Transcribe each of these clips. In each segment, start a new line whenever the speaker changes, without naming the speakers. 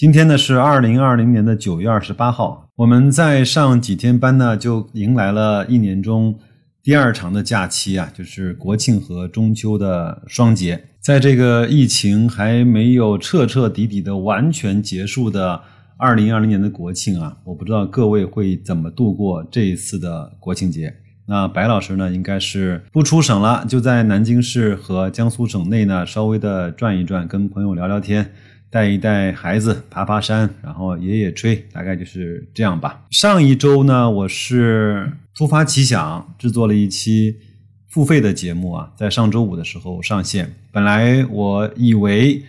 今天呢是二零二零年的九月二十八号，我们在上几天班呢，就迎来了一年中。第二长的假期啊，就是国庆和中秋的双节。在这个疫情还没有彻彻底底的完全结束的二零二零年的国庆啊，我不知道各位会怎么度过这一次的国庆节。那白老师呢，应该是不出省了，就在南京市和江苏省内呢，稍微的转一转，跟朋友聊聊天。带一带孩子爬爬山，然后野野炊，大概就是这样吧。上一周呢，我是突发奇想制作了一期付费的节目啊，在上周五的时候上线。本来我以为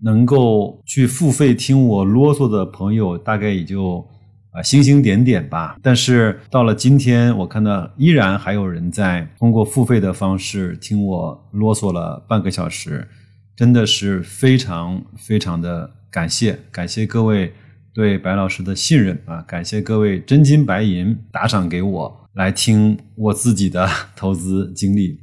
能够去付费听我啰嗦的朋友，大概也就啊星星点点吧。但是到了今天，我看到依然还有人在通过付费的方式听我啰嗦了半个小时。真的是非常非常的感谢，感谢各位对白老师的信任啊！感谢各位真金白银打赏给我来听我自己的 投资经历。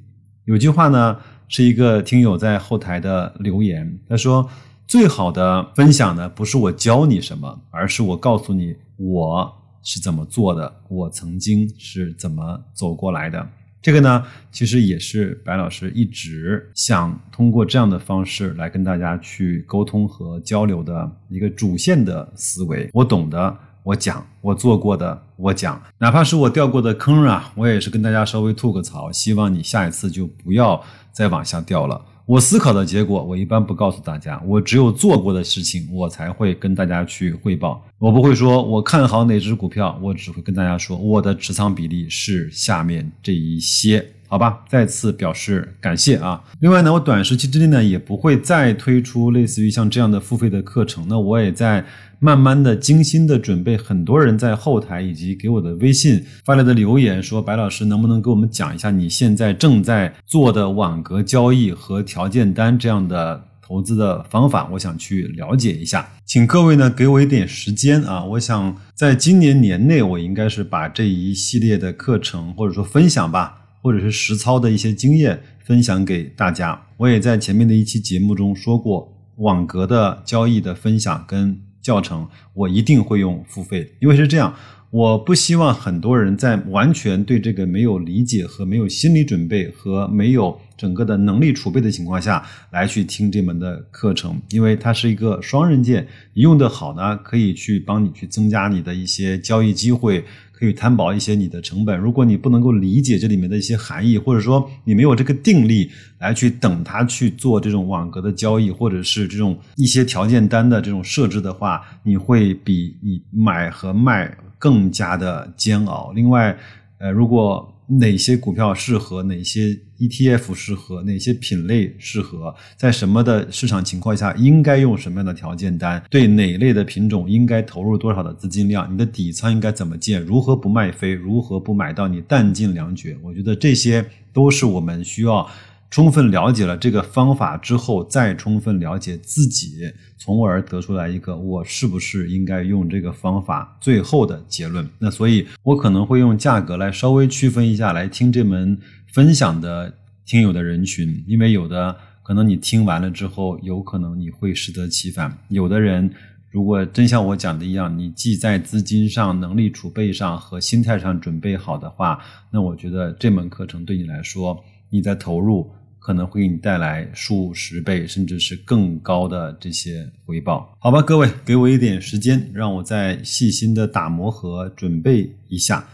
有句话呢，是一个听友在后台的留言，他说：“最好的分享呢，不是我教你什么，而是我告诉你我是怎么做的，我曾经是怎么走过来的。”这个呢，其实也是白老师一直想通过这样的方式来跟大家去沟通和交流的一个主线的思维。我懂的，我讲；我做过的，我讲。哪怕是我掉过的坑啊，我也是跟大家稍微吐个槽，希望你下一次就不要再往下掉了。我思考的结果，我一般不告诉大家。我只有做过的事情，我才会跟大家去汇报。我不会说我看好哪只股票，我只会跟大家说我的持仓比例是下面这一些。好吧，再次表示感谢啊！另外呢，我短时期之内呢也不会再推出类似于像这样的付费的课程。那我也在慢慢的、精心的准备。很多人在后台以及给我的微信发来的留言说：“白老师，能不能给我们讲一下你现在正在做的网格交易和条件单这样的投资的方法？”我想去了解一下，请各位呢给我一点时间啊！我想在今年年内，我应该是把这一系列的课程或者说分享吧。或者是实操的一些经验分享给大家。我也在前面的一期节目中说过，网格的交易的分享跟教程，我一定会用付费，因为是这样，我不希望很多人在完全对这个没有理解和没有心理准备和没有整个的能力储备的情况下来去听这门的课程，因为它是一个双刃剑，用的好呢，可以去帮你去增加你的一些交易机会。可以摊薄一些你的成本。如果你不能够理解这里面的一些含义，或者说你没有这个定力来去等它去做这种网格的交易，或者是这种一些条件单的这种设置的话，你会比你买和卖更加的煎熬。另外，呃，如果哪些股票适合，哪些 ETF 适合，哪些品类适合，在什么的市场情况下应该用什么样的条件单？对哪类的品种应该投入多少的资金量？你的底仓应该怎么建？如何不卖飞？如何不买到你弹尽粮绝？我觉得这些都是我们需要。充分了解了这个方法之后，再充分了解自己，从而得出来一个我是不是应该用这个方法最后的结论。那所以，我可能会用价格来稍微区分一下来听这门分享的听友的人群，因为有的可能你听完了之后，有可能你会适得其反。有的人如果真像我讲的一样，你既在资金上、能力储备上和心态上准备好的话，那我觉得这门课程对你来说，你的投入。可能会给你带来数十倍甚至是更高的这些回报，好吧，各位，给我一点时间，让我再细心的打磨和准备一下。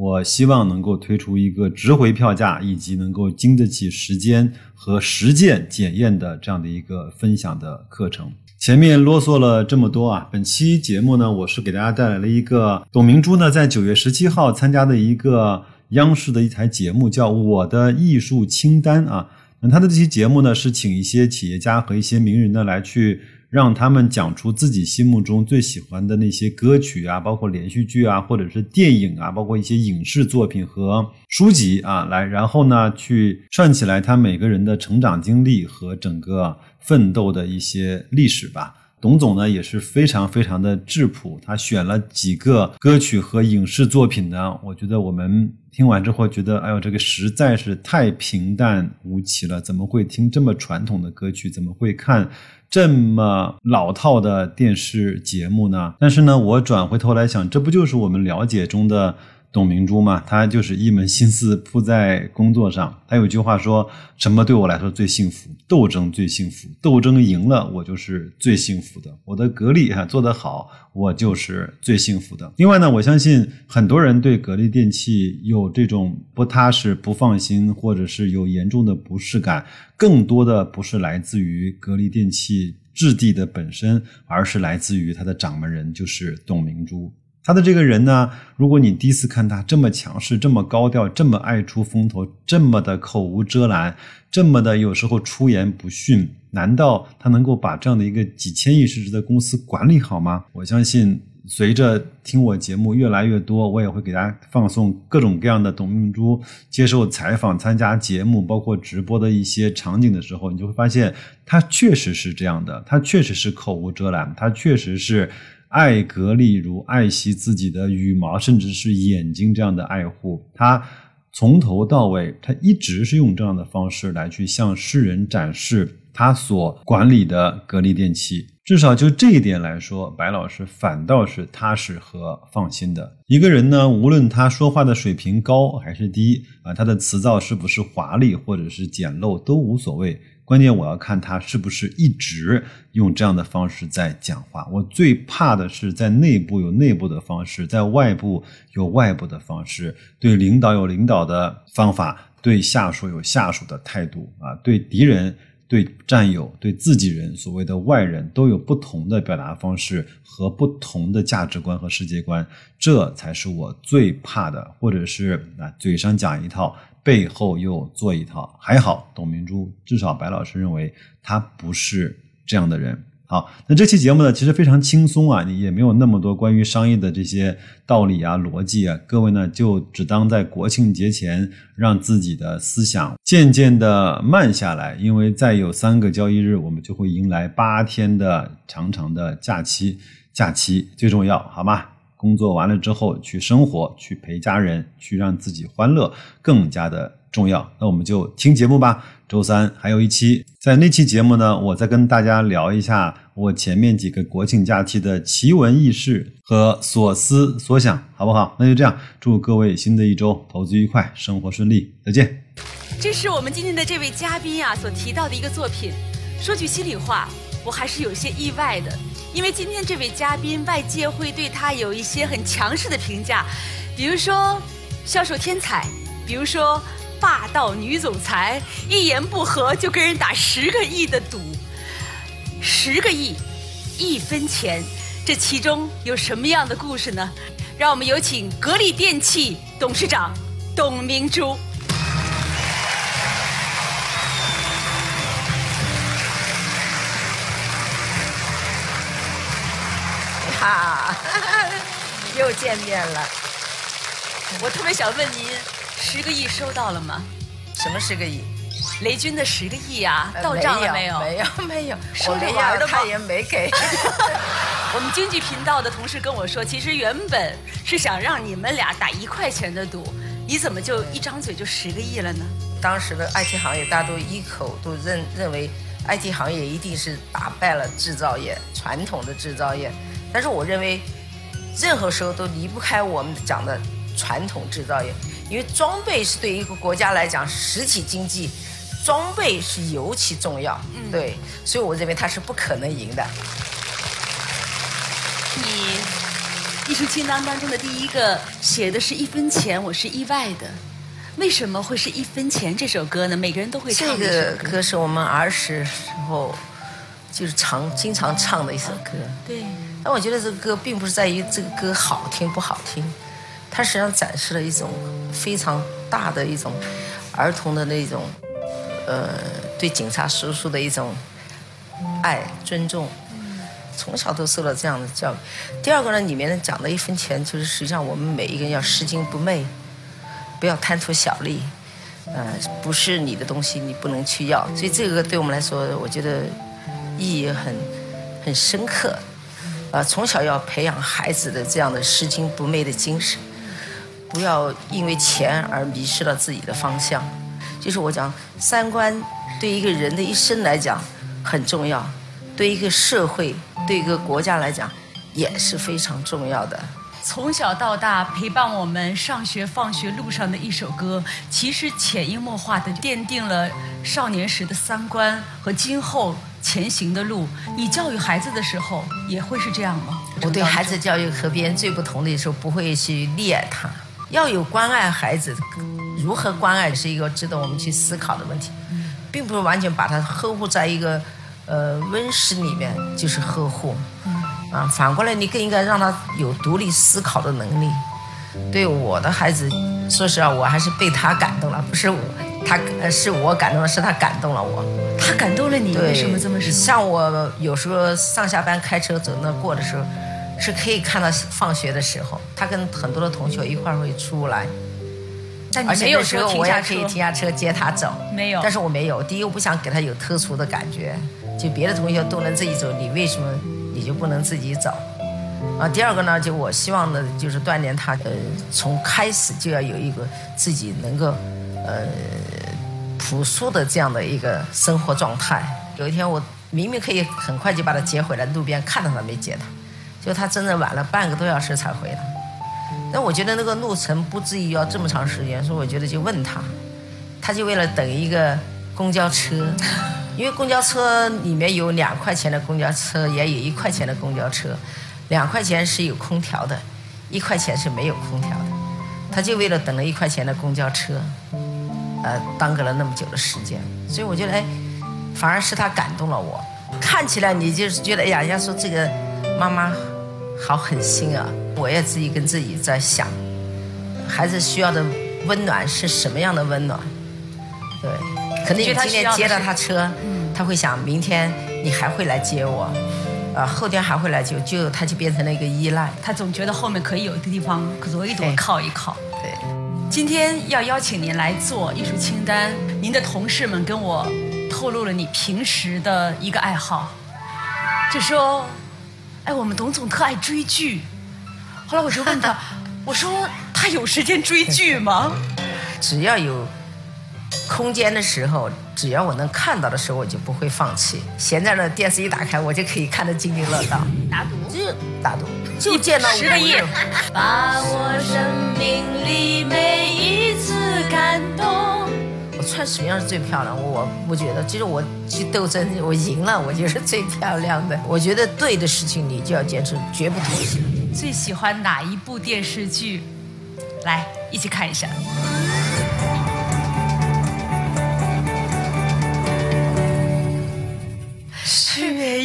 我希望能够推出一个值回票价以及能够经得起时间和实践检验的这样的一个分享的课程。前面啰嗦了这么多啊，本期节目呢，我是给大家带来了一个董明珠呢在九月十七号参加的一个央视的一台节目，叫《我的艺术清单》啊。那他的这期节目呢，是请一些企业家和一些名人呢来去让他们讲出自己心目中最喜欢的那些歌曲啊，包括连续剧啊，或者是电影啊，包括一些影视作品和书籍啊，来，然后呢，去串起来他每个人的成长经历和整个奋斗的一些历史吧。董总呢也是非常非常的质朴，他选了几个歌曲和影视作品呢，我觉得我们听完之后觉得，哎呦，这个实在是太平淡无奇了，怎么会听这么传统的歌曲？怎么会看这么老套的电视节目呢？但是呢，我转回头来想，这不就是我们了解中的？董明珠嘛，她就是一门心思扑在工作上。她有句话说：“什么对我来说最幸福？斗争最幸福。斗争赢了，我就是最幸福的。我的格力哈做得好，我就是最幸福的。”另外呢，我相信很多人对格力电器有这种不踏实、不放心，或者是有严重的不适感，更多的不是来自于格力电器质地的本身，而是来自于它的掌门人，就是董明珠。他的这个人呢，如果你第一次看他这么强势、这么高调、这么爱出风头、这么的口无遮拦、这么的有时候出言不逊，难道他能够把这样的一个几千亿市值的公司管理好吗？我相信，随着听我节目越来越多，我也会给大家放送各种各样的董明珠接受采访、参加节目、包括直播的一些场景的时候，你就会发现，他确实是这样的，他确实是口无遮拦，他确实是。爱格力如爱惜自己的羽毛，甚至是眼睛这样的爱护，他从头到尾，他一直是用这样的方式来去向世人展示他所管理的格力电器。至少就这一点来说，白老师反倒是踏实和放心的一个人呢。无论他说话的水平高还是低啊，他的词藻是不是华丽或者是简陋都无所谓。关键我要看他是不是一直用这样的方式在讲话。我最怕的是在内部有内部的方式，在外部有外部的方式。对领导有领导的方法，对下属有下属的态度啊，对敌人、对战友、对自己人，所谓的外人都有不同的表达方式和不同的价值观和世界观。这才是我最怕的，或者是啊，嘴上讲一套。背后又做一套，还好，董明珠至少白老师认为他不是这样的人。好，那这期节目呢，其实非常轻松啊，你也没有那么多关于商业的这些道理啊、逻辑啊，各位呢就只当在国庆节前让自己的思想渐渐的慢下来，因为再有三个交易日，我们就会迎来八天的长长的假期，假期最重要，好吗？工作完了之后，去生活，去陪家人，去让自己欢乐，更加的重要。那我们就听节目吧。周三还有一期，在那期节目呢，我再跟大家聊一下我前面几个国庆假期的奇闻异事和所思所想，好不好？那就这样，祝各位新的一周投资愉快，生活顺利，再见。
这是我们今天的这位嘉宾啊所提到的一个作品。说句心里话，我还是有些意外的。因为今天这位嘉宾，外界会对他有一些很强势的评价，比如说销售天才，比如说霸道女总裁，一言不合就跟人打十个亿的赌，十个亿，一分钱，这其中有什么样的故事呢？让我们有请格力电器董事长董明珠。
又见面了。
我特别想问您，十个亿收到了吗？
什么十个亿？
雷军的十个亿啊，到账了没有？
没有，没有，
收着玩的
他也没给。
我们经济频道的同事跟我说，其实原本是想让你们俩打一块钱的赌，你怎么就一张嘴就十个亿了呢？
当时的 IT 行业，大家都一口都认认为，IT 行业一定是打败了制造业，传统的制造业。但是我认为，任何时候都离不开我们讲的传统制造业，因为装备是对一个国家来讲，实体经济装备是尤其重要。嗯，对，所以我认为它是不可能赢的。
你艺术清单当中的第一个写的是一分钱，我是意外的。为什么会是一分钱这首歌呢？每个人都会唱
这个歌是我们儿时时候就是常经常唱的一首歌。
对。
但我觉得这个歌并不是在于这个歌好听不好听，它实际上展示了一种非常大的一种儿童的那种，呃，对警察叔叔的一种爱、尊重，从小都受到这样的教育。第二个呢，里面讲的一分钱，就是实际上我们每一个人要拾金不昧，不要贪图小利，呃，不是你的东西你不能去要。所以这个对我们来说，我觉得意义很很深刻。呃，从小要培养孩子的这样的拾金不昧的精神，不要因为钱而迷失了自己的方向。就是我讲三观对一个人的一生来讲很重要，对一个社会、对一个国家来讲也是非常重要的。
从小到大陪伴我们上学放学路上的一首歌，其实潜移默化的奠定了少年时的三观和今后前行的路。你教育孩子的时候也会是这样吗？
我对孩子教育和别人最不同的时候，不会去溺爱他，要有关爱孩子。如何关爱是一个值得我们去思考的问题，并不是完全把他呵护在一个呃温室里面就是呵护，啊，反过来你更应该让他有独立思考的能力。对我的孩子，说实话，我还是被他感动了，不是我，他是我感动了，是他感动了我。
他感动了你？为什么这么说？
像我有时候上下班开车走那过的时候，是可以看到放学的时候，他跟很多的同学一块会出来。但而且有时候我也可以停下车接他走，
没有。
但是我没有。第一，我不想给他有特殊的感觉，就别的同学都能自己走，你为什么你就不能自己走？啊，第二个呢，就我希望的就是锻炼他，呃，从开始就要有一个自己能够，呃，朴素的这样的一个生活状态。有一天我明明可以很快就把他接回来，路边看到他没接他，就他真的晚了半个多小时才回来。那我觉得那个路程不至于要这么长时间，所以我觉得就问他，他就为了等一个公交车，因为公交车里面有两块钱的公交车，也有一块钱的公交车，两块钱是有空调的，一块钱是没有空调的，他就为了等了一块钱的公交车，呃，耽搁了那么久的时间，所以我觉得哎，反而是他感动了我，看起来你就是觉得哎呀，人家说这个妈妈。好狠心啊！我也自己跟自己在想，孩子需要的温暖是什么样的温暖？对，可能你今天接了他车，他会想明天你还会来接我，啊，后天还会来接，就他就变成了一个依赖。
他总觉得后面可以有一个地方可以躲靠一靠。
对，
今天要邀请您来做艺术清单。您的同事们跟我透露了你平时的一个爱好，就说。哎，我们董总特爱追剧，后来我就问他，我说他有时间追剧吗？
只要有空间的时候，只要我能看到的时候，我就不会放弃。闲在那，电视一打开，我就可以看得津津乐道。
打赌，
就打赌，就见到
十个亿。把我生命里每一次感动。
我穿什么样是最漂亮？我不觉得，其实我去斗争，我赢了，我就是最漂亮的。我觉得对的事情，你就要坚持，绝不妥协。
最喜欢哪一部电视剧？来，一起看一下。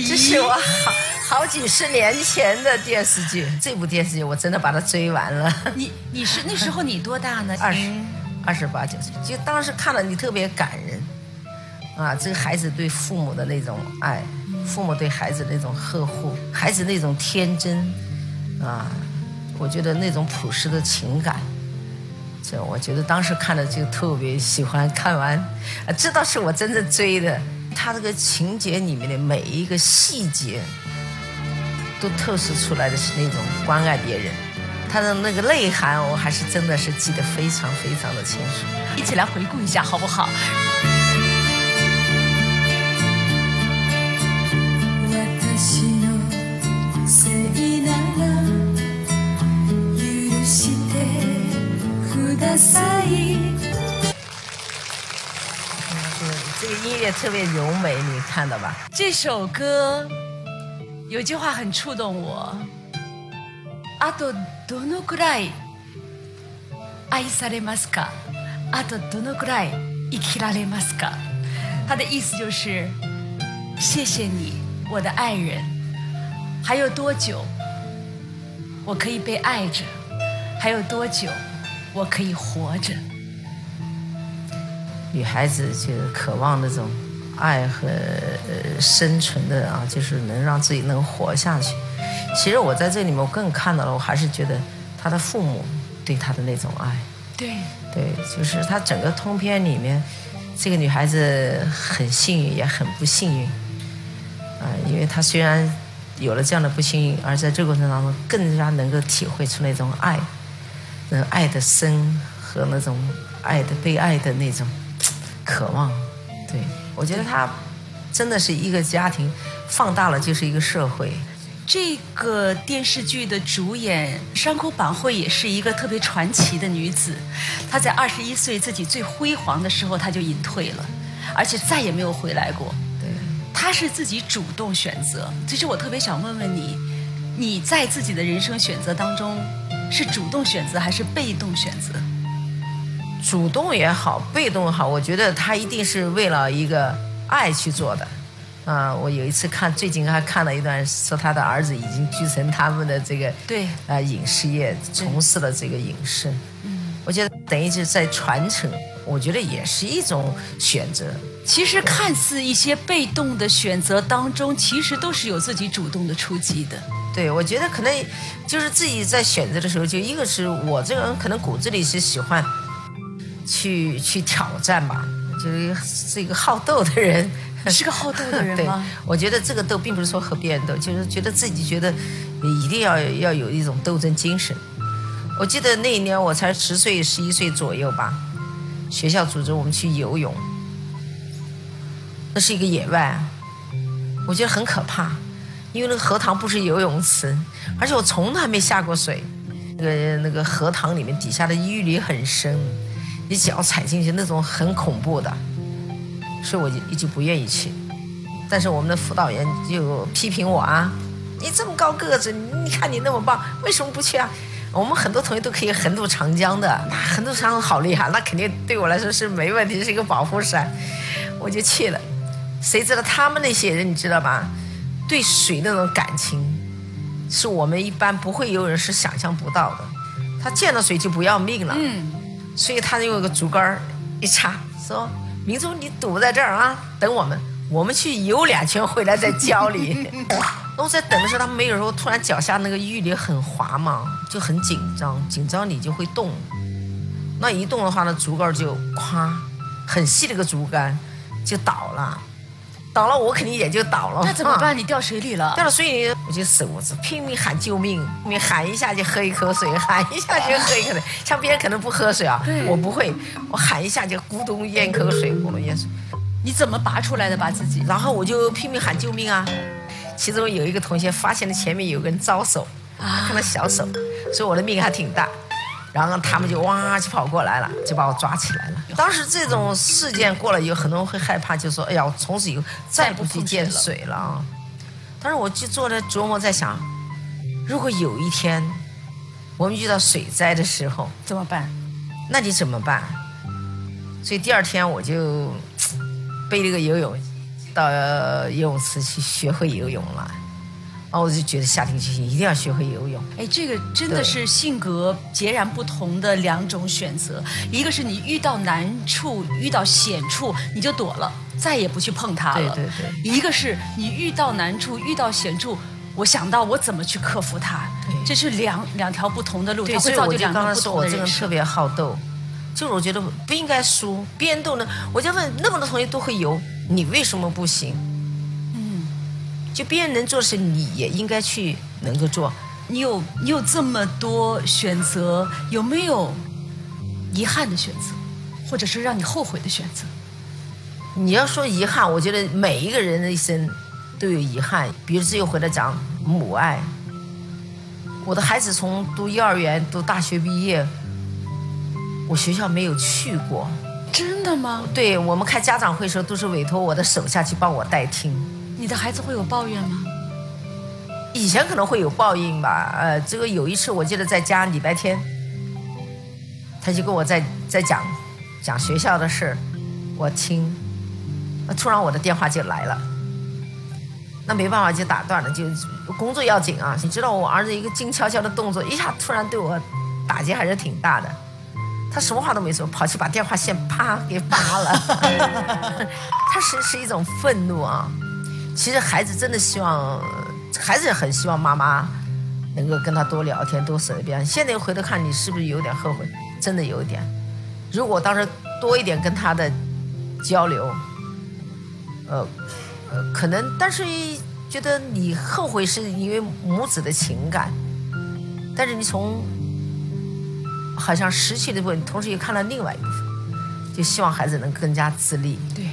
这是我好好几十年前的电视剧。这部电视剧我真的把它追完了。
你你是那时候你多大呢？
二十。二十八九岁，就当时看了你特别感人，啊，这个孩子对父母的那种爱，父母对孩子那种呵护，孩子那种天真，啊，我觉得那种朴实的情感，这我觉得当时看了就特别喜欢，看完，啊，知道是我真正追的，他这个情节里面的每一个细节，都透视出来的是那种关爱别人。他的那个内涵，我还是真的是记得非常非常的清楚。
一起来回顾一下，好不好？
这个音乐特别柔美，你看到吧？
这首歌有句话很触动我。あとどのくらい愛されますか？あとどのくらい生きられますか？他的意思就是，谢谢你，我的爱人。还有多久我可以被爱着？还有多久我可以活着？
女孩子就渴望那种爱和呃生存的啊，就是能让自己能活下去。其实我在这里面我更看到了，我还是觉得他的父母对他的那种爱。
对，
对，就是他整个通篇里面，这个女孩子很幸运，也很不幸运。啊、因为她虽然有了这样的不幸运，而在这个过程当中，更加能够体会出那种爱，那爱的深和那种爱的被爱的那种渴望。对我觉得他真的是一个家庭，放大了就是一个社会。
这个电视剧的主演山口百惠也是一个特别传奇的女子。她在二十一岁自己最辉煌的时候，她就隐退了，而且再也没有回来过。
对，
她是自己主动选择。其实我特别想问问你，你在自己的人生选择当中，是主动选择还是被动选择？
主动也好，被动也好，我觉得他一定是为了一个爱去做的。啊、我有一次看，最近还看了一段，说他的儿子已经继承他们的这个
对
呃影视业，从事了这个影视。嗯，我觉得等于是在传承，我觉得也是一种选择。
其实看似一些被动的选择当中，其实都是有自己主动的出击的。
对，我觉得可能就是自己在选择的时候，就一个是我这个人可能骨子里是喜欢去去挑战吧，就是是一个好斗的人。
是个好斗的人
对？，我觉得这个斗并不是说和别人斗，就是觉得自己觉得一定要要有一种斗争精神。我记得那一年我才十岁、十一岁左右吧，学校组织我们去游泳，那是一个野外，我觉得很可怕，因为那个荷塘不是游泳池，而且我从来没下过水。那个那个荷塘里面底下的淤泥很深，你脚踩进去那种很恐怖的。所以我就一直不愿意去。但是我们的辅导员就批评我啊，你这么高个子，你看你那么棒，为什么不去啊？我们很多同学都可以横渡长江的，那横渡长江好厉害，那肯定对我来说是没问题，是一个保护伞，我就去了。谁知道他们那些人，你知道吧？对水那种感情，是我们一般不会游泳是想象不到的。他见到水就不要命了。
嗯，
所以他就有个竹竿儿一插，说：“明珠，你堵在这儿啊，等我们，我们去游两圈回来再教你。”那我在等的时候，他没有时候，突然脚下那个淤泥很滑嘛，就很紧张，紧张你就会动。那一动的话呢，竹竿就咵，很细的一个竹竿就倒了，倒了我肯定也就倒了。啊
那怎么办？你掉水里了
掉？到水里，我就手子拼命喊救命，你喊一下就喝一口水，喊一下就喝一口水。像别人可能不喝水啊，我不会，我喊一下就咕咚咽口水，咕咚咽水。
你怎么拔出来的？把自己？
然后我就拼命喊救命啊！其中有一个同学发现了前面有个人招手，
啊
看到小手，所以我的命还挺大。然后他们就哇就跑过来了，就把我抓起来了。当时这种事件过了以后，很多人会害怕，就说：“哎呀，我从此以后再不去见水了啊！”但是我就坐在琢磨，在想，如果有一天我们遇到水灾的时候，
怎么办？
那你怎么办？所以第二天我就背了个游泳到游泳池去学会游泳了。然后我就觉得下定决心一定要学会游泳。
哎，这个真的是性格截然不同的两种选择。一个是你遇到难处、遇到险处，你就躲了，再也不去碰它了。
对对对。
一个是你遇到难处、遇到险处，我想到我怎么去克服它。
对
这是两两条不同的路，
所以我就
会造就两
刚才说我
个不同的人生。
这个人特别好斗，就是我觉得不应该输，别人都能，我就问那么多同学都会游，你为什么不行？
嗯，
就别人能做的事，你也应该去能够做。
你有你有这么多选择，有没有遗憾的选择，或者是让你后悔的选择？
你要说遗憾，我觉得每一个人的一生都有遗憾。比如这又回来讲母爱，我的孩子从读幼儿园读大学毕业，我学校没有去过。
真的吗？
对我们开家长会的时候，都是委托我的手下去帮我代听。
你的孩子会有抱怨吗？
以前可能会有报应吧，呃，这个有一次我记得在家礼拜天，他就跟我在在讲讲学校的事，我听，那突然我的电话就来了，那没办法就打断了，就工作要紧啊，你知道我儿子一个静悄悄的动作，一下突然对我打击还是挺大的，他什么话都没说，跑去把电话线啪给拔了。他是是一种愤怒啊。其实孩子真的希望，孩子很希望妈妈能够跟他多聊天，多舌边。现在回头看，你是不是有点后悔？真的有一点。如果当时多一点跟他的交流，呃呃，可能，但是觉得你后悔是因为母子的情感，但是你从好像失去的部分，同时又看到另外一部分，就希望孩子能更加自立。
对，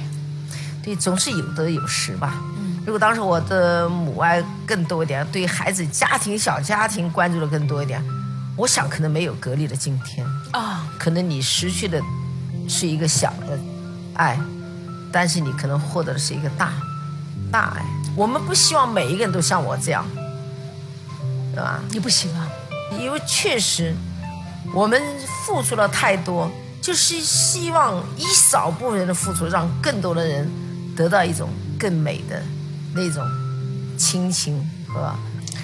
对，总是有得有失吧。如果当时我的母爱更多一点，对孩子家庭小家庭关注的更多一点，我想可能没有格力的今天
啊。
可能你失去的是一个小的爱，但是你可能获得的是一个大大爱。我们不希望每一个人都像我这样，对吧？
你不希望，
因为确实我们付出了太多，就是希望一少部分人的付出，让更多的人得到一种更美的那种亲情和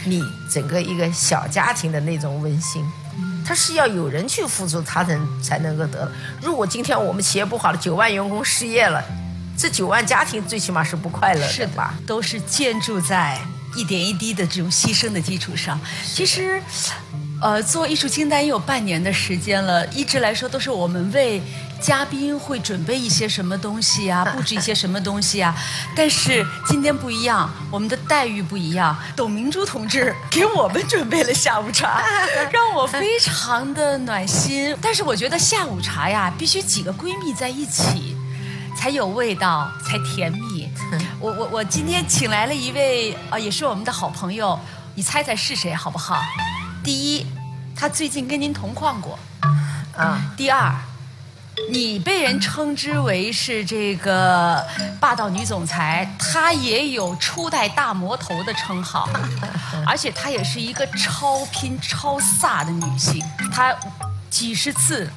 你整个一个小家庭的那种温馨。他是要有人去付出，他才才能够得。如果今天我们企业不好了，九万员工失业了。这九万家庭最起码是不快乐
的
吧？
都是建筑在一点一滴的这种牺牲的基础上。其实，呃，做艺术清单也有半年的时间了，一直来说都是我们为嘉宾会准备一些什么东西啊，布置一些什么东西啊。但是今天不一样，我们的待遇不一样。董明珠同志 给我们准备了下午茶，让我非常的暖心。但是我觉得下午茶呀，必须几个闺蜜在一起。才有味道，才甜蜜。我我我今天请来了一位啊，也是我们的好朋友，你猜猜是谁好不好？第一，他最近跟您同框过，啊。第二，你被人称之为是这个霸道女总裁，她也有初代大魔头的称号，而且她也是一个超拼超飒的女性，她几十次。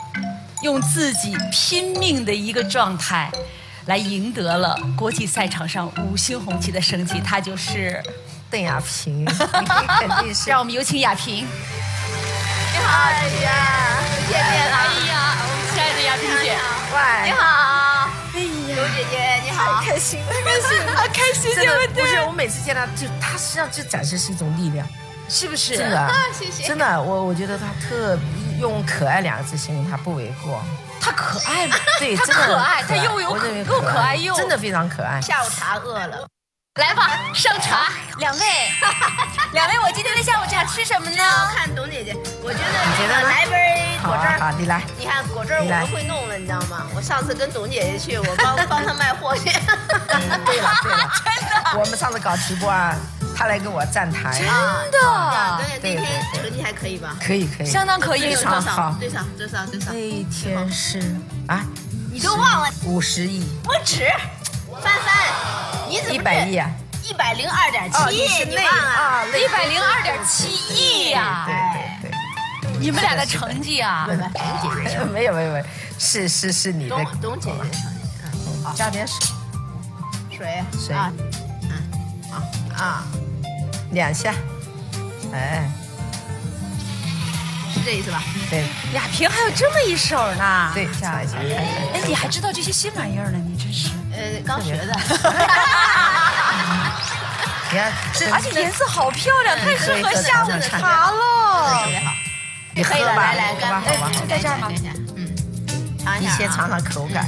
用自己拼命的一个状态，来赢得了国际赛场上五星红旗的升级。她就是
邓亚萍，肯定是。
让我们有请亚萍。
你好，哎呀，见面了。你好。
哎呀，
刘姐姐，你好。
开心，
开心，好开心，
对不对？不是，我每次见她，就她实际上就展示是一种力量，
是不是？
真的。
啊谢谢。
真的，我我觉得她特。用可爱两个字形容他不为过，
他可爱吗？
对，真
的可爱，他又有又可爱又
真的非常可爱。
下午茶饿了，
来吧，上茶。两位，两位，我今天的下午茶吃什么呢？
看董姐姐，我觉得
你觉得
来杯果汁
好，你来。
你看果汁我们会弄了，你知道吗？我上次跟董姐姐去，我帮 帮她卖货去。
对了对了，真的。我们上次搞直播啊。他来给我站台，
真的，
对那天成绩还可以吧？
可以可以，
相当可以，
非常好。
多少多少多少？
那天是啊，
你都忘了
五十亿，
不止，翻翻，你怎么
一百亿啊？
一百零二点七，
你忘了？
一百零二点七亿呀！
对对对，
你们俩的成绩啊？
董姐姐，
没有没有没有，是是是你的
董姐姐成绩，
嗯，好，加点水，
水
水，嗯，啊啊。两下，哎，
是这意思吧？
对，
亚萍还有这么一手呢。
对，下一下，
哎，你还知道这些新玩意儿呢？你真是，
呃，刚学的。
你看，
而且颜色好漂亮，太适合下午茶
了。特别好，
你喝吧，
来来，干
吧，就在这儿吗？
嗯，尝一下，
你先尝尝口感。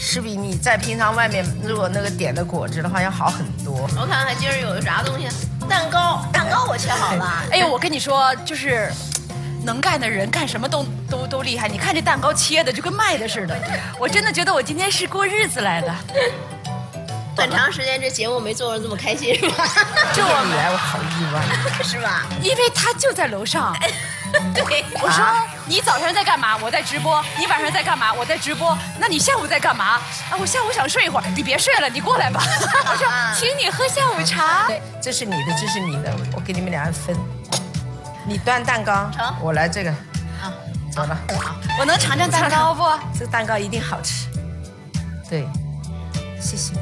是比你在平常外面如果那个点的果汁的话要好很多。
我看看今儿有啥东西，蛋糕，蛋糕我切好了。
哎呦，我跟你说，就是能干的人干什么都都都厉害。你看这蛋糕切的就跟卖的似的，我真的觉得我今天是过日子来的。
很长时间这节目没做的这么开心是吧？
就我来我好意
外，是吧？
因为他就在楼上。对，我说你早上在干嘛？我在直播。你晚上在干嘛？我在直播。那你下午在干嘛？啊，我下午想睡一会儿。你别睡了，你过来吧。我说，请你喝下午茶。
对，这是你的，这是你的，我给你们俩分。你端蛋糕，我来这个。啊，走了。
好，我能尝尝蛋糕不？
这个蛋糕一定好吃。对，谢谢。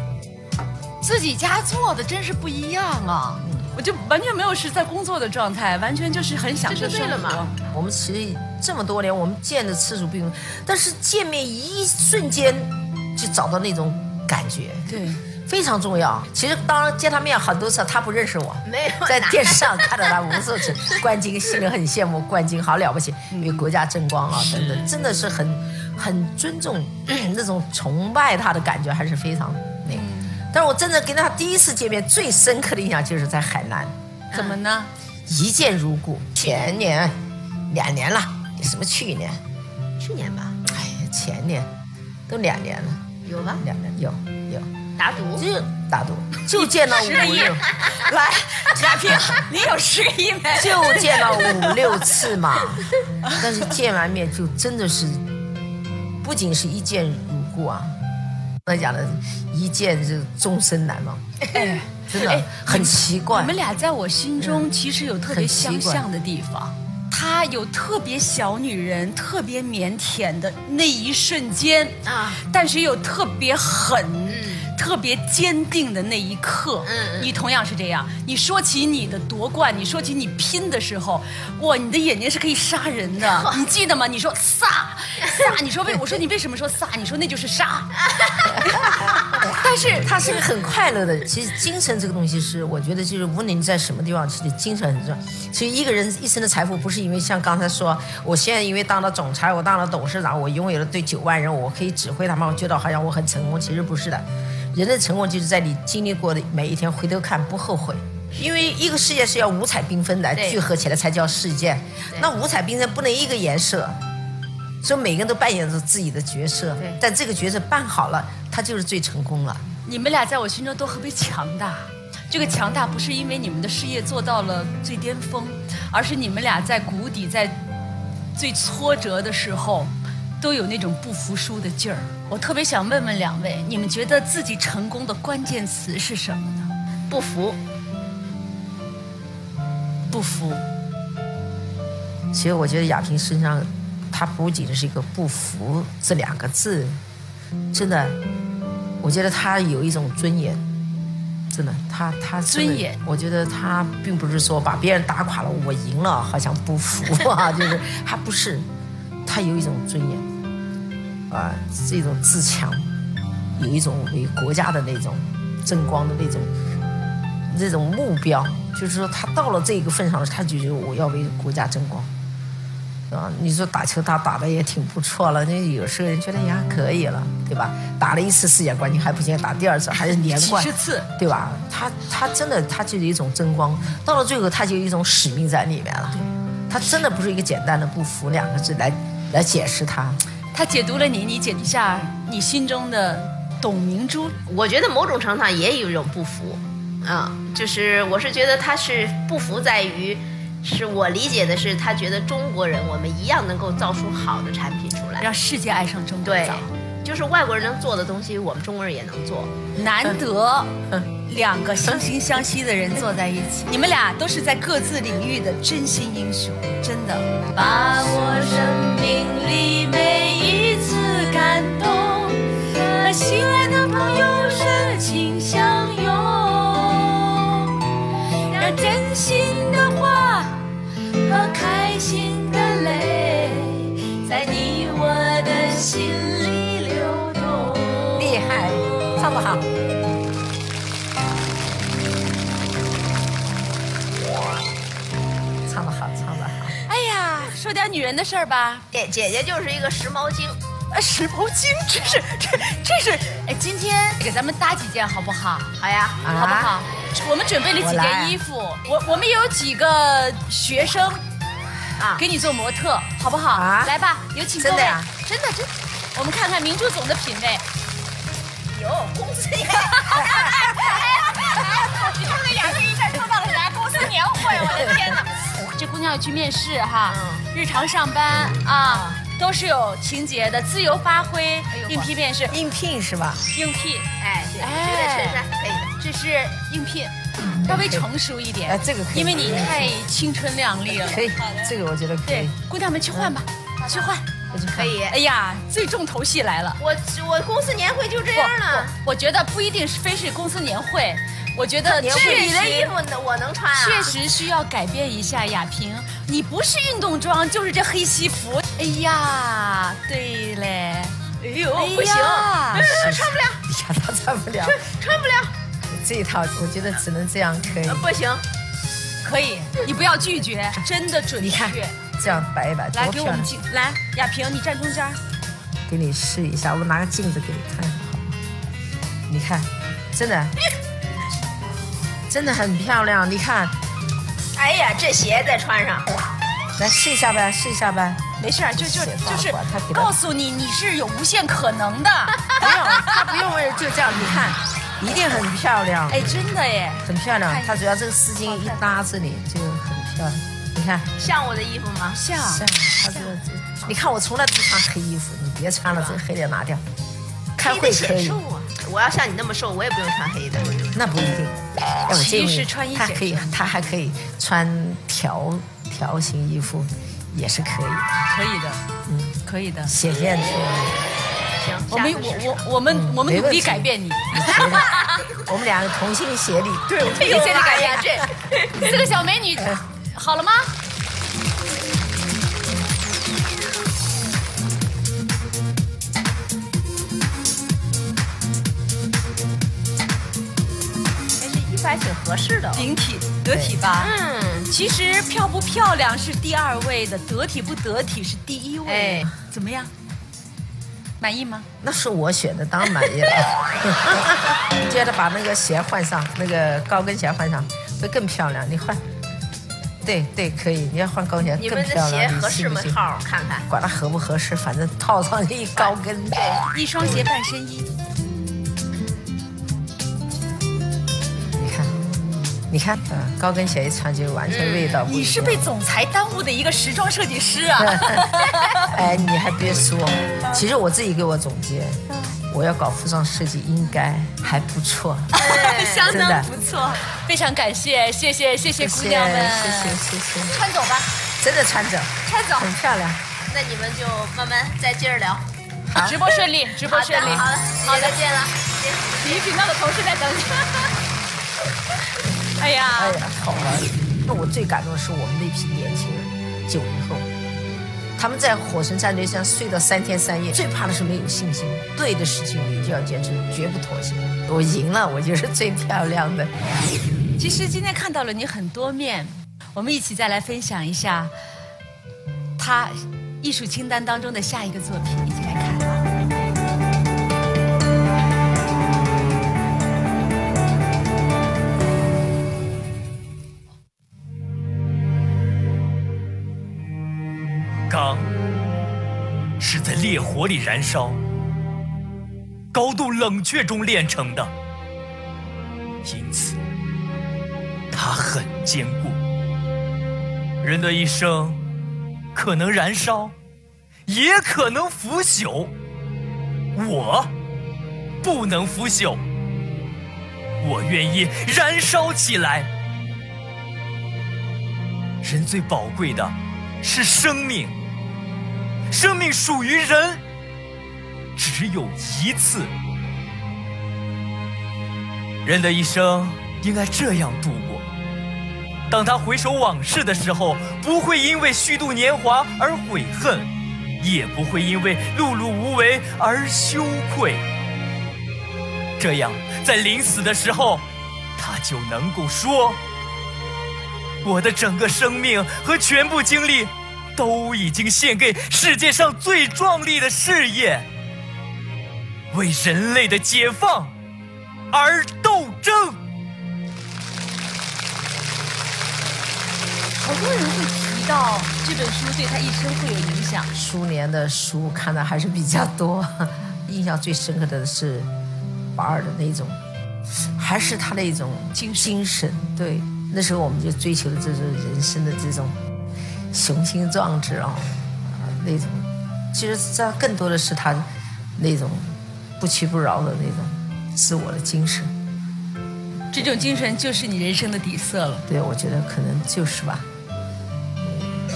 自己家做的真是不一样啊。我就完全没有是在工作的状态，完全就是很享受生活。
我们其实这么多年，我们见的次数并不，但是见面一瞬间就找到那种感觉，
对，
非常重要。其实当见他面很多次，他不认识我，
没有
在电视上看到他无数次。冠军心里很羡慕，冠军好了不起，为国家争光啊等等，真的是很很尊重 那种崇拜他的感觉，还是非常那个。但是我真的跟他第一次见面，最深刻的印象就是在海南。
怎么呢？
一见如故。前年，两年了，什么去年？
去年吧，
哎呀，前年，都两年了，
有吧？
两年有有，
打赌。
就打赌，就见了五
十个亿
六，
来，嘉宾，你有十个亿没？
就见了五六次嘛。但是见完面就真的是，不仅是一见如故啊，那讲的一见就终身难忘，
哎，
真的很奇怪。
你。们俩在我心中其实有特别相像的地方。她有特别小女人、特别腼腆的那一瞬间。
啊。
但是又特别狠、特别坚定的那一刻。
嗯嗯
你同样是这样。你说起你的夺冠，你说起你拼的时候，哇，你的眼睛是可以杀人的。你记得吗？你说飒飒，你说为我说你为什么说飒？你说那就是杀。但是
他是个很快乐的人。其实精神这个东西是，我觉得就是无论你在什么地方，其实精神很重要。其实一个人一生的财富，不是因为像刚才说，我现在因为当了总裁，我当了董事长，我拥有了对九万人，我可以指挥他们，我觉得好像我很成功。其实不是的，人的成功就是在你经历过的每一天回头看不后悔。因为一个世界是要五彩缤纷的聚合起来才叫世界，那五彩缤纷不能一个颜色，所以每个人都扮演着自己的角色，但这个角色扮好了，他就是最成功了。
你们俩在我心中都特别强大。这个强大不是因为你们的事业做到了最巅峰，而是你们俩在谷底、在最挫折的时候，都有那种不服输的劲儿。我特别想问问两位，你们觉得自己成功的关键词是什么呢？
不服，
不服。
其实我觉得亚萍身上，她不仅是一个“不服”这两个字，真的，我觉得她有一种尊严，真的，他他
尊严
我觉得他并不是说把别人打垮了，我赢了，好像不服啊，就是她不是，他有一种尊严，啊，这种自强，有一种为国家的那种争光的那种那种目标，就是说他到了这个份上，他就觉得我要为国家争光。啊，你说打球他打的也挺不错了，那有时候人觉得也还可以了，对吧？打了一次世界冠军还不行，打第二次还是连冠，
几十次
对吧？他他真的他就是一种争光，到了最后他就有一种使命在里面了。他真的不是一个简单的不服两个字来来解释他。
他解读了你，你解读一下你心中的董明珠。
我觉得某种程度上也有一种不服，啊、就是我是觉得他是不服在于，是我理解的是他觉得中国人我们一样能够造出好的产品出来，
让世界爱上中国
对。，就是外国人能做的东西，我们中国人也能做。
难得两个惺惺相惜的人坐在一起，你们俩都是在各自领域的真心英雄，真的。把握生命里每一次感动，和心爱的朋友深情相拥，让真心的话和开心的泪，在你我的心里流动。
厉害，唱得好。
说点女人的事儿吧。
姐姐姐就是一个时髦精，
啊，时髦精，这是这这是，哎，今天给咱们搭几件好不好？
好呀，
啊
好不好？我们准备了几件衣服，我我们也有几个学生
啊
给你做模特，好不好？
啊
来吧，有请各位。
真的呀
真的真的我们看看明珠总的品味。
哟公司也。
你看这两个一下说到了啥公司年会，我的天哪！这姑娘要去面试哈，日常上班啊，都是有情节的，自由发挥，应聘面试，
应聘是吧？
应聘，
哎，对，
哎
这个衬衫可以的。
这是应聘，稍微成熟一点。
哎这个可以
因为你太青春靓丽了。
可以，这个我觉得可
对
以。，
姑娘们去换吧，去换。
可以。
哎呀，最重头戏来了。
我我公司年会就这样了。
我觉得不一定是非是公司年会，我觉得
确实你的衣服我能穿啊。
确实需要改变一下亚萍，你不是运动装就是这黑西服。哎呀，对嘞。
哎呦，不行，穿不了。
你看他穿不了，
穿不了。
这一套我觉得只能这样可以。
不行，
可以，你不要拒绝，真的准确。
这样摆一摆，
来给我们镜，来亚萍，你站中间，
给你试一下。我拿个镜子给你看，好吗？你看，真的，真的很漂亮。你看，
哎呀，这鞋再穿上，
来试一下呗，试一下呗。
没事，就就就是告诉你，你是有无限可能的。
不用，他不用为就这样，你看，一定很漂亮。
哎，真的耶，
很漂亮。它主要这个丝巾一搭这里就很漂亮。你看，
像我的衣服吗？
像。
像。他这个，你看我从来不穿黑衣服，你别穿了，这个黑的拿掉。开会可以。
我要像你那么瘦，我也不用穿黑的。
那不一定。
其实穿衣
他可以，他还可以穿条条形衣服。也是可以，
可以的，嗯，可以的，
显现出来。
行，
我们我我我们我们努力改变你，
我们两个同心协力，
对，同心协力改变这四个小美女，好了吗？
还挺合适的，
顶体得体吧？嗯，其实漂不漂亮是第二位的，得体不得体是第一位。怎么样？满意吗？
那是我选的，当然满意了。接着把那个鞋换上，那个高跟鞋换上，会更漂亮。你换，对对，可以。你要换高跟鞋更漂亮。
你们的鞋合适吗？号看看，
管它合不合适，反正套上一高跟。
对，一双鞋半身衣。
你看，你看高跟鞋一穿就完全味道不一样。
你是被总裁耽误的一个时装设计师啊！
哎，你还别说，其实我自己给我总结，我要搞服装设计应该还不错，
相当不错。非常感谢，谢谢谢谢姑娘们，
谢谢谢谢。
穿走吧，
真的穿走，
穿走，
很漂亮。
那你们就慢慢再接着聊。
直播顺利，直播顺利。
好的，好的，再见了。
体育频道的同事在等你。哎呀，哎呀，
好了！那我最感动的是我们那批年轻人，九零后，他们在火神战队上睡了三天三夜。最怕的是没有信心，对的事情你就要坚持，绝不妥协。我赢了，我就是最漂亮的。
其实今天看到了你很多面，我们一起再来分享一下他艺术清单当中的下一个作品，一起来看
烈火里燃烧、高度冷却中炼成的，因此它很坚固。人的一生可能燃烧，也可能腐朽。我不能腐朽，我愿意燃烧起来。人最宝贵的是生命。生命属于人，只有一次。人的一生应该这样度过：当他回首往事的时候，不会因为虚度年华而悔恨，也不会因为碌碌无为而羞愧。这样，在临死的时候，他就能够说：“我的整个生命和全部精力。”都已经献给世界上最壮丽的事业，为人类的解放而斗争。
好多人会提到这本书对他一生会有影响。
苏联的书看的还是比较多，印象最深刻的是巴尔的那种，还是他的一种精精神。对，那时候我们就追求的这种人生的这种。雄心壮志啊，那种，其实这更多的是他那种不屈不挠的那种自我的精神。
这种精神就是你人生的底色了。
对，我觉得可能就是吧。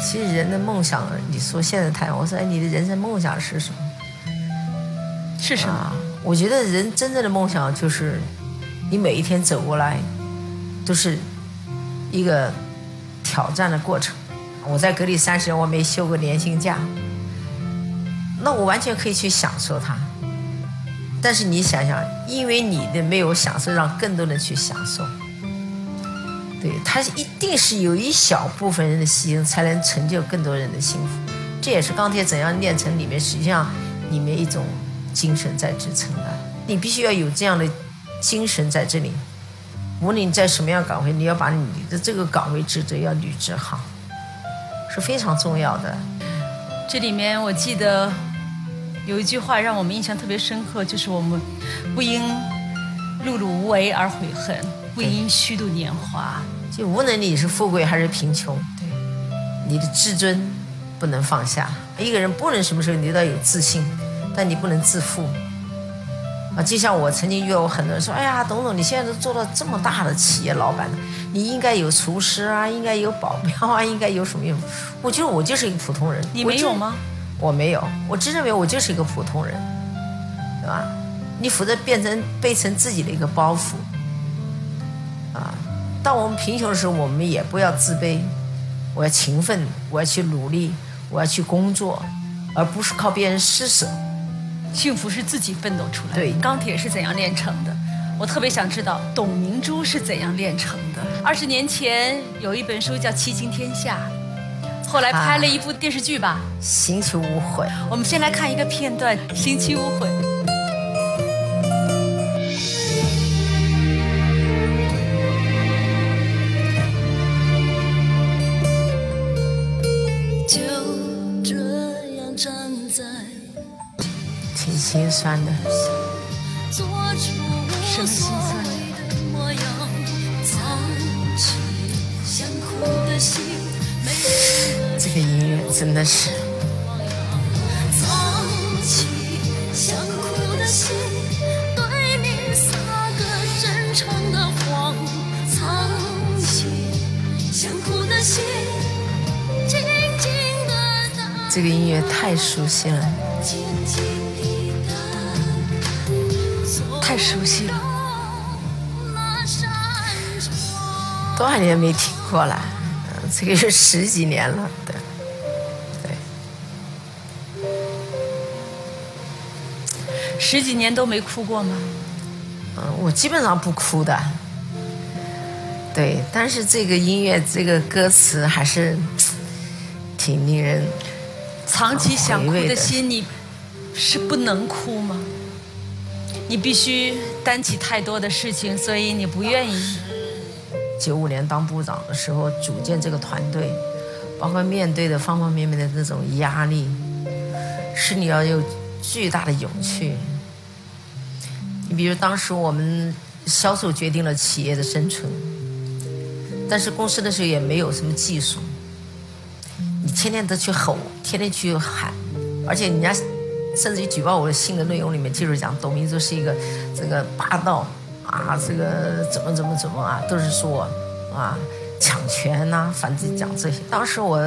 其实人的梦想，你说现在谈，我说哎，你的人生梦想是什么？
是什么？
啊，我觉得人真正的梦想就是，你每一天走过来，都是一个挑战的过程。我在隔离三十年，我没休过年薪假，那我完全可以去享受它。但是你想想，因为你的没有享受，让更多人去享受。对，它一定是有一小部分人的牺牲，才能成就更多人的幸福。这也是钢铁怎样炼成里面实际上里面一种精神在支撑的。你必须要有这样的精神在这里，无论你在什么样岗位，你要把你的这个岗位职责要履职好，是非常重要的。
这里面我记得有一句话让我们印象特别深刻，就是我们不因碌碌无为而悔恨，不因虚度年华。
就无论你是富贵还是贫穷，
对，
你的自尊不能放下。一个人不论什么时候你都要有自信，但你不能自负。啊，就像我曾经遇到过很多人说：“哎呀，董总，你现在都做到这么大的企业老板了，你应该有厨师啊，应该有保镖啊，应该有什么用？”我觉得我就是一个普通人。
你没有吗？
我没有，我真认为我就是一个普通人，对吧？你否则变成背成自己的一个包袱，啊！当我们贫穷的时候，我们也不要自卑，我要勤奋，我要去努力，我要去工作，而不是靠别人施舍。
幸福是自己奋斗出来的。
对
钢铁是怎样炼成的？我特别想知道董明珠是怎样炼成的。二十年前有一本书叫《七情天下》，后来拍了一部电视剧吧。
行求无悔，
我们先来看一个片段，《行期无悔》。
就这样站在，
挺心酸的。
做出无所谓的模样，藏起想哭的心，没人
这个音乐真的是，这个音乐太熟悉了。
熟悉了。
多少年没听过了？嗯，这个是十几年了，对，对。
十几年都没哭过吗？
嗯，我基本上不哭的。对，但是这个音乐，这个歌词还是挺令人
藏起想哭
的
的心，你是不能哭吗？你必须担起太多的事情，所以你不愿意。
九五年当部长的时候组建这个团队，包括面对的方方面面的那种压力，是你要有巨大的勇气。你比如当时我们销售决定了企业的生存，但是公司那时候也没有什么技术，你天天都去吼，天天去喊，而且人家甚至于举报我的信的内容里面就是讲董明珠是一个这个霸道啊，这个怎么怎么怎么啊，都是说啊抢权呐、反正讲这些。当时我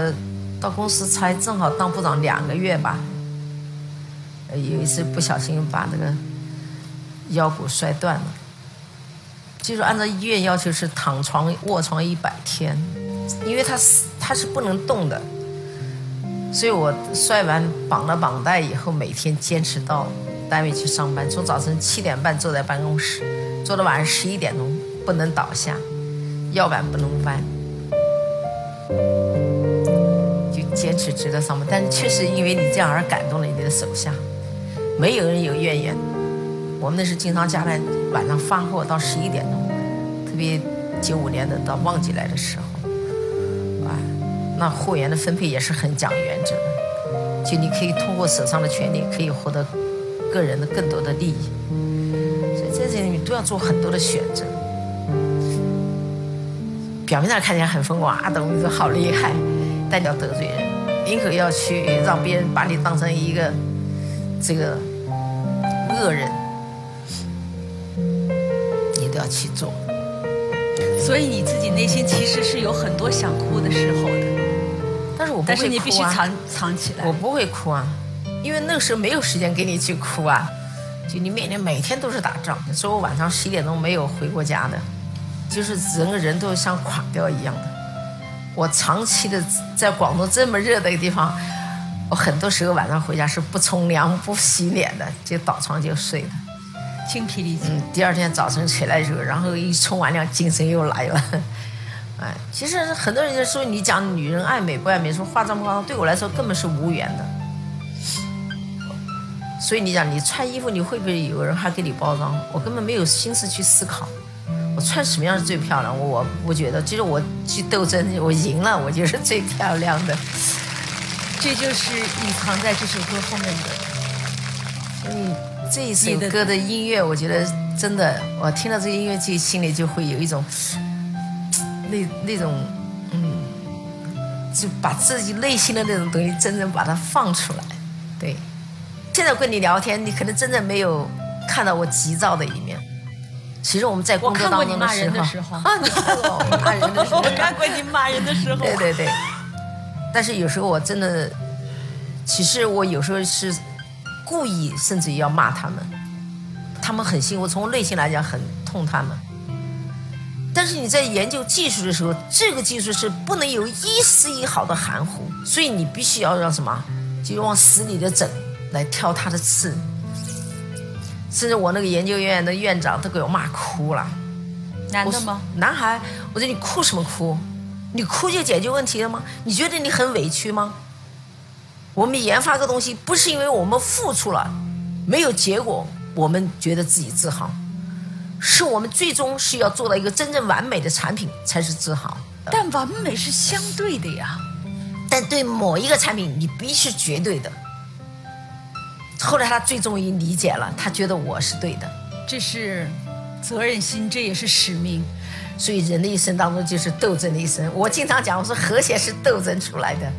到公司才正好当部长两个月吧，有一次不小心把那个腰骨摔断了，就是按照医院要求是躺床卧床一百天，因为他是他是不能动的。所以我摔完绑了绑带以后，每天坚持到单位去上班，从早晨七点半坐在办公室，坐到晚上十一点钟，不能倒下，腰板不能弯，就坚持值得上班。但是确实因为你这样而感动了你的手下，没有人有怨言。我们那时经常加班，晚上发货到十一点钟，特别九五年的到旺季来的时候，那货源的分配也是很讲原则的，就你可以通过手上的权利，可以获得个人的更多的利益，所以在这里面都要做很多的选择。表面上看起来很风光啊，董明珠好厉害，但你要得罪人，宁可要去让别人把你当成一个这个恶人，你都要去做。
所以你自己内心其实是有很多想哭的时候的。
但是我不会哭啊。
但是你必须藏藏起来。
我不会哭啊，因为那个时候没有时间给你去哭啊。就你面临每天都是打仗，所以我晚上十一点钟没有回过家的，就是整个人都像垮掉一样的。我长期的在广东这么热的一个地方，我很多时候晚上回家是不冲凉、不洗脸的，就倒床就睡了。
精疲力尽。
嗯，第二天早晨起来之后，然后一冲完凉，精神又来了。哎，其实很多人就说你讲女人爱美不爱美，说化妆不化妆，对我来说根本是无缘的。所以你讲你穿衣服，你会不会有人还给你包装？我根本没有心思去思考，我穿什么样是最漂亮？我我觉得，就是我去斗争，我赢了，我就是最漂亮的。
这就是隐藏在这首歌后面的。
所以这一首歌的音乐，我觉得真的，我听到这个音乐，就心里就会有一种那那种嗯，就把自己内心的那种东西真正把它放出来。对，现在跟你聊天，你可能真的没有看到我急躁的一面。其实我们在工作当中
的时候，
啊，你看过我骂人的时候，
我看过你骂人的时候，
对对对。但是有时候我真的，其实我有时候是故意，甚至于要骂他们，他们很辛苦，从内心来讲很痛他们。但是你在研究技术的时候，这个技术是不能有一丝一毫的含糊，所以你必须要让什么，就往死里的整，来挑他的刺。甚至我那个研究院的院长都给我骂哭了。
男的吗？
男孩，我说你哭什么哭？你哭就解决问题了吗？你觉得你很委屈吗？我们研发个东西，不是因为我们付出了，没有结果，我们觉得自己自豪，是我们最终是要做到一个真正完美的产品才是自豪。
但完美是相对的呀，
但对某一个产品，你必须绝对的。后来他最终于理解了，他觉得我是对的，
这是责任心，这也是使命。
所以人的一生当中就是斗争的一生。我经常讲，我说和谐是斗争出来的，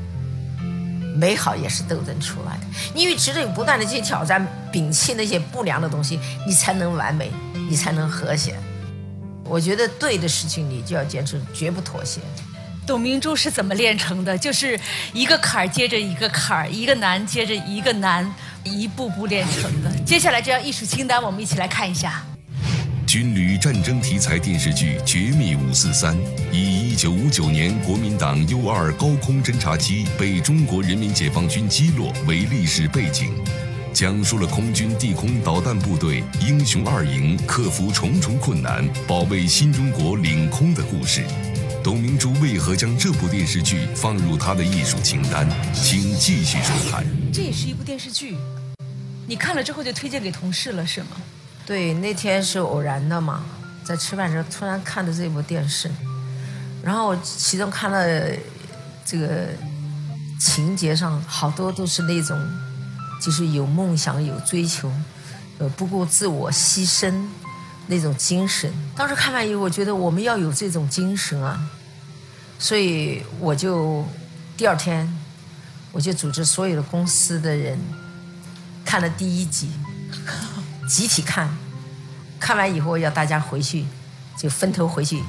美好也是斗争出来的。因为只有不断的去挑战、摒弃那些不良的东西，你才能完美，你才能和谐。我觉得对的事情你就要坚持，绝不妥协。
董明珠是怎么炼成的？就是一个坎儿接着一个坎儿，一个难接着一个难，一步步炼成的。接下来这张艺术清单，我们一起来看一下。
军旅战争题材电视剧《绝密五四三》，以1959年国民党 U-2 高空侦察机被中国人民解放军击落为历史背景，讲述了空军地空导弹部队英雄二营克服重重困难，保卫新中国领空的故事。董明珠为何将这部电视剧放入她的艺术清单？请继续收看。
这也是一部电视剧，你看了之后就推荐给同事了，是吗？
对，那天是偶然的嘛，在吃饭时候突然看的这部电视，然后其中看了这个情节上好多都是那种，就是有梦想、有追求，呃，不顾自我牺牲那种精神。当时看完以后，我觉得我们要有这种精神啊，所以我就第二天我就组织所有的公司的人看了第一集。集体看，看完以后要大家回去，就分头回去，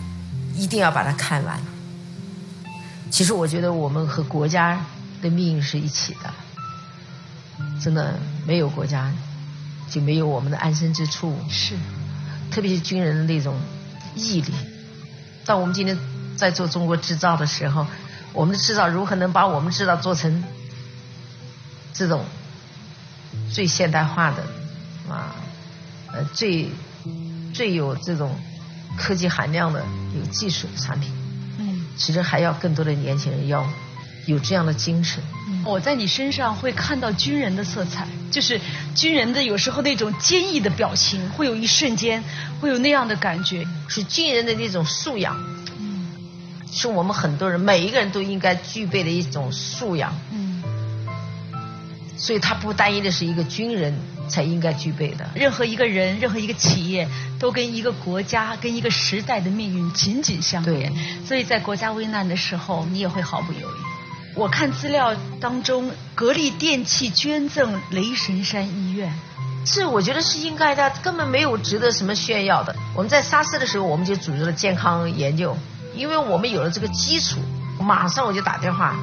一定要把它看完。其实我觉得我们和国家的命运是一起的，真的没有国家就没有我们的安身之处。
是，
特别是军人的那种毅力。当我们今天在做中国制造的时候，我们的制造如何能把我们制造做成这种最现代化的啊？呃，最最有这种科技含量的、有技术的产品，嗯，其实还要更多的年轻人要有这样的精神。
我在你身上会看到军人的色彩，就是军人的有时候那种坚毅的表情，会有一瞬间会有那样的感觉，
是军人的那种素养，嗯，是我们很多人每一个人都应该具备的一种素养，嗯，所以他不单一的是一个军人。才应该具备的。
任何一个人，任何一个企业，都跟一个国家、跟一个时代的命运紧紧相连。所以在国家危难的时候，你也会毫不犹豫。我看资料当中，格力电器捐赠雷神山医院，
是我觉得是应该的，根本没有值得什么炫耀的。我们在沙市的时候，我们就组织了健康研究，因为我们有了这个基础，马上我就打电话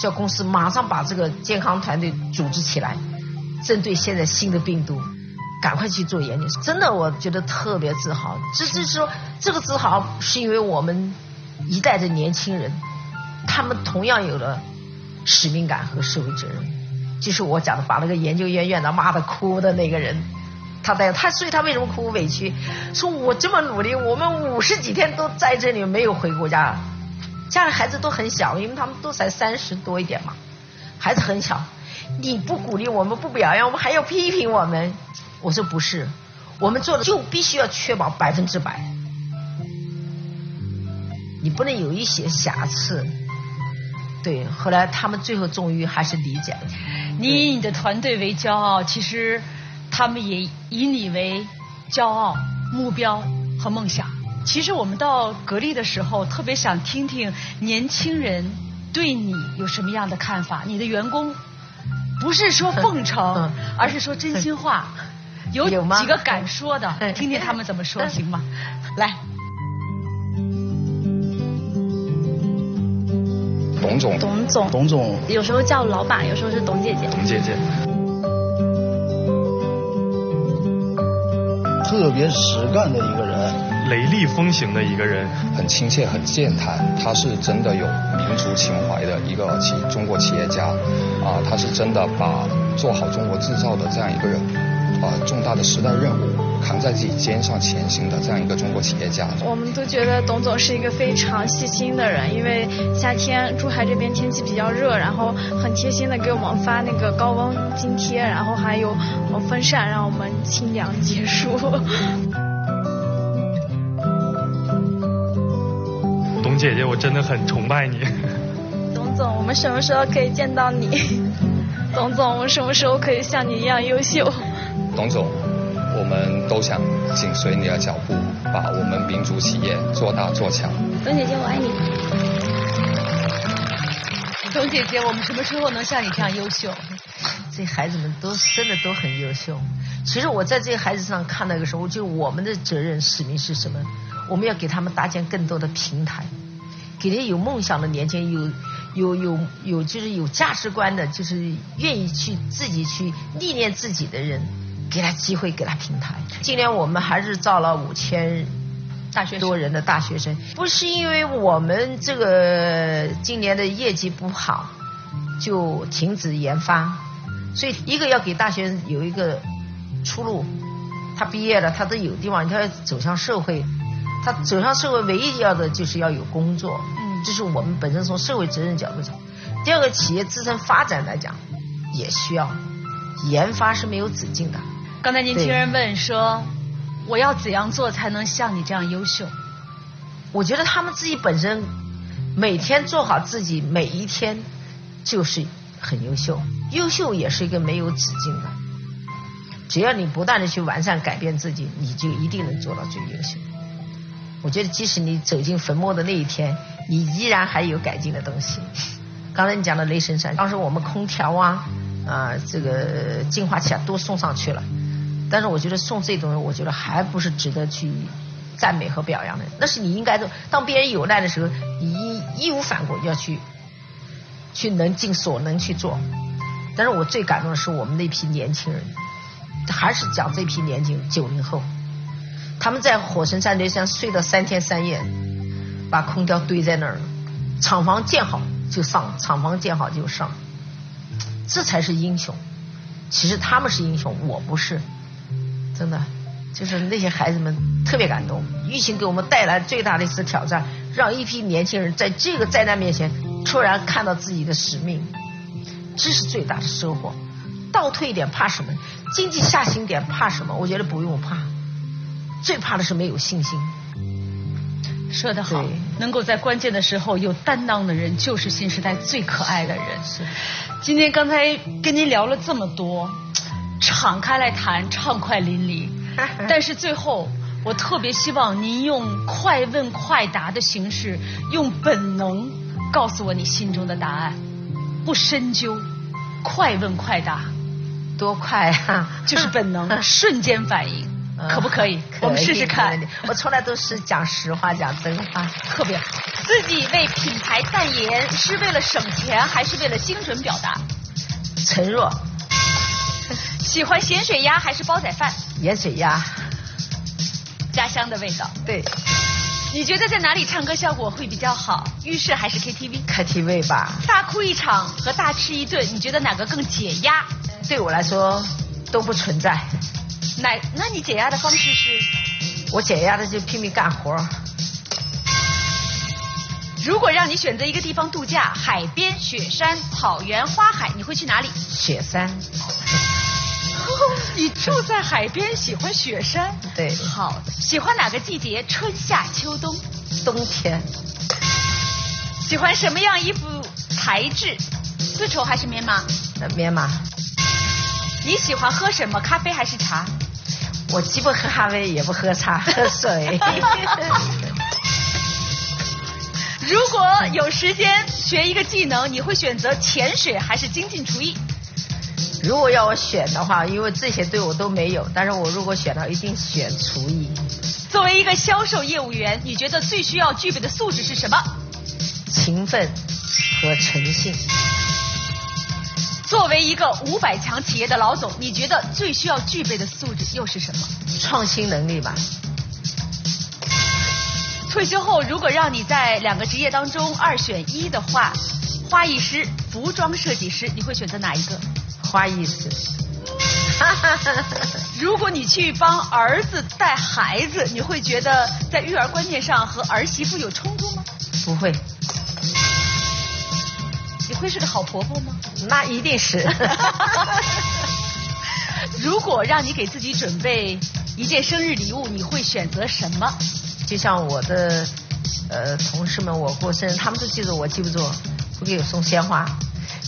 叫公司马上把这个健康团队组织起来，针对现在新的病毒，赶快去做研究。真的，我觉得特别自豪。这就是说，这个自豪是因为我们一代的年轻人，他们同样有了使命感和社会责任。就是我讲的，把那个研究院院长骂的哭的那个人。他在他，所以他为什么哭委屈？说我这么努力，我们五十几天都在这里没有回国家，家里孩子都很小，因为他们都才三十多一点嘛，孩子很小。你不鼓励我们，不表扬我们，还要批评我们。我说不是，我们做的就必须要确保百分之百，你不能有一些瑕疵。对，后来他们最后终于还是理解了。
你以你的团队为骄傲，其实。他们也以你为骄傲、目标和梦想。其实我们到格力的时候，特别想听听年轻人对你有什么样的看法。你的员工不是说奉承，而是说真心话。有几个敢说的，听听他们怎么说，行吗？来，
董总，
董总，
董总，
有时候叫老板，有时候是董姐姐，
董姐姐。特别实干的一个人，
雷厉风行的一个人，
很亲切，很健谈。他是真的有民族情怀的一个企中国企业家，啊，他是真的把做好中国制造的这样一个人，啊，重大的时代任务。扛在自己肩上前行的这样一个中国企业家，
我们都觉得董总是一个非常细心的人，因为夏天珠海这边天气比较热，然后很贴心的给我们发那个高温津贴，然后还有风扇让我们清凉解暑。
董姐姐，我真的很崇拜你。
董总，我们什么时候可以见到你？董总，我们什么时候可以像你一样优秀？
董总。我们都想紧随你的脚步，把我们民族企业做大做强。
董姐姐，我爱你。
董姐姐，我们什么时候能像你这样优秀？
这孩子们都真的都很优秀。其实我在这些孩子上看到一个什么，就是我们的责任使命是什么？我们要给他们搭建更多的平台，给那些有梦想的年轻人，有有有有就是有价值观的，就是愿意去自己去历练自己的人。给他机会，给他平台。今年我们还是招了五千
大学
多人的大学生，不是因为我们这个今年的业绩不好就停止研发，所以一个要给大学生有一个出路。他毕业了，他都有地方，他要走向社会。他走向社会，唯一要的就是要有工作。嗯，这是我们本身从社会责任角度讲。第二个，企业自身发展来讲，也需要研发是没有止境的。
刚才年轻人问说：“我要怎样做才能像你这样优秀？”
我觉得他们自己本身每天做好自己每一天就是很优秀。优秀也是一个没有止境的，只要你不断的去完善改变自己，你就一定能做到最优秀。我觉得即使你走进坟墓的那一天，你依然还有改进的东西。刚才你讲的雷神山，当时我们空调啊啊这个净化器啊都送上去了。但是我觉得送这东西，我觉得还不是值得去赞美和表扬的。那是你应该的。当别人有难的时候，你义义无反顾要去，去能尽所能去做。但是我最感动的是我们那批年轻人，还是讲这批年轻九零后，他们在火神山那山睡了三天三夜，把空调堆在那儿，厂房建好就上，厂房建好就上，这才是英雄。其实他们是英雄，我不是。真的，就是那些孩子们特别感动。疫情给我们带来最大的一次挑战，让一批年轻人在这个灾难面前突然看到自己的使命，这是最大的收获。倒退一点怕什么？经济下行点怕什么？我觉得不用怕，最怕的是没有信心。
说得好，能够在关键的时候有担当的人，就是新时代最可爱的人。
是。
今天刚才跟您聊了这么多。敞开来谈，畅快淋漓。但是最后，我特别希望您用快问快答的形式，用本能告诉我你心中的答案，不深究，快问快答，
多快啊！
就是本能，瞬间反应。可不可以？我们试试看。
我从来都是讲实话，讲真话，
特别好。自己为品牌代言是为了省钱，还是为了精准表达？
承诺。
喜欢咸水鸭还是煲仔饭？
盐水鸭，
家乡的味道。
对。
你觉得在哪里唱歌效果会比较好？浴室还是 KTV？KTV
吧。
大哭一场和大吃一顿，你觉得哪个更解压？
对我来说都不存在。
那那你解压的方式是？
我解压的就拼命干活。
如果让你选择一个地方度假，海边、雪山、草原、花海，你会去哪里？
雪山。
你住在海边，喜欢雪山？
对。
好，喜欢哪个季节？春夏秋冬？
冬天。
喜欢什么样衣服材质？丝绸还是棉麻？
棉麻。
你喜欢喝什么？咖啡还是茶？
我既不喝咖啡，也不喝茶，喝水。
如果有时间学一个技能，你会选择潜水还是精进厨艺？
如果要我选的话，因为这些对我都没有，但是我如果选的话，一定选厨艺。
作为一个销售业务员，你觉得最需要具备的素质是什么？
勤奋和诚信。
作为一个五百强企业的老总，你觉得最需要具备的素质又是什么？
创新能力吧。
退休后，如果让你在两个职业当中二选一的话，花艺师、服装设计师，你会选择哪一个？
花意思。
如果你去帮儿子带孩子，你会觉得在育儿观念上和儿媳妇有冲突吗？
不会。
你会是个好婆婆吗？
那一定是。
如果让你给自己准备一件生日礼物，你会选择什么？
就像我的呃同事们，我过生日，他们都记住我，记不住，不给我送鲜花。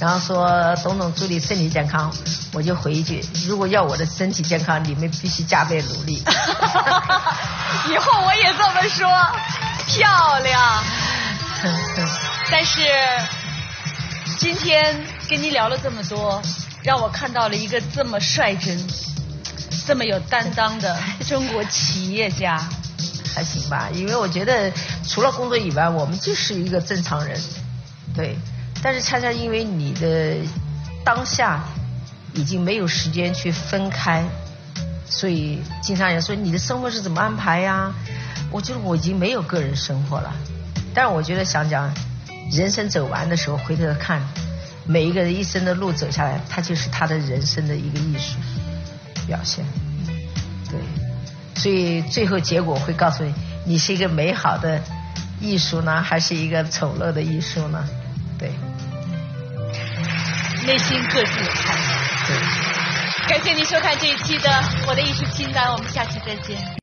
然后说董总祝你身体健康，我就回一句：如果要我的身体健康，你们必须加倍努力。
以后我也这么说，漂亮。但是今天跟你聊了这么多，让我看到了一个这么率真、这么有担当的 中国企业家。
还行吧，因为我觉得除了工作以外，我们就是一个正常人，对。但是恰恰因为你的当下已经没有时间去分开，所以经常人说你的生活是怎么安排呀？我觉得我已经没有个人生活了。但是我觉得想讲，人生走完的时候回头看，每一个人一生的路走下来，他就是他的人生的一个艺术表现。对，所以最后结果会告诉你，你是一个美好的艺术呢，还是一个丑陋的艺术呢？对。
内心各自有看法。
对，
感谢您收看这一期的《我的艺术清单》，我们下期再见。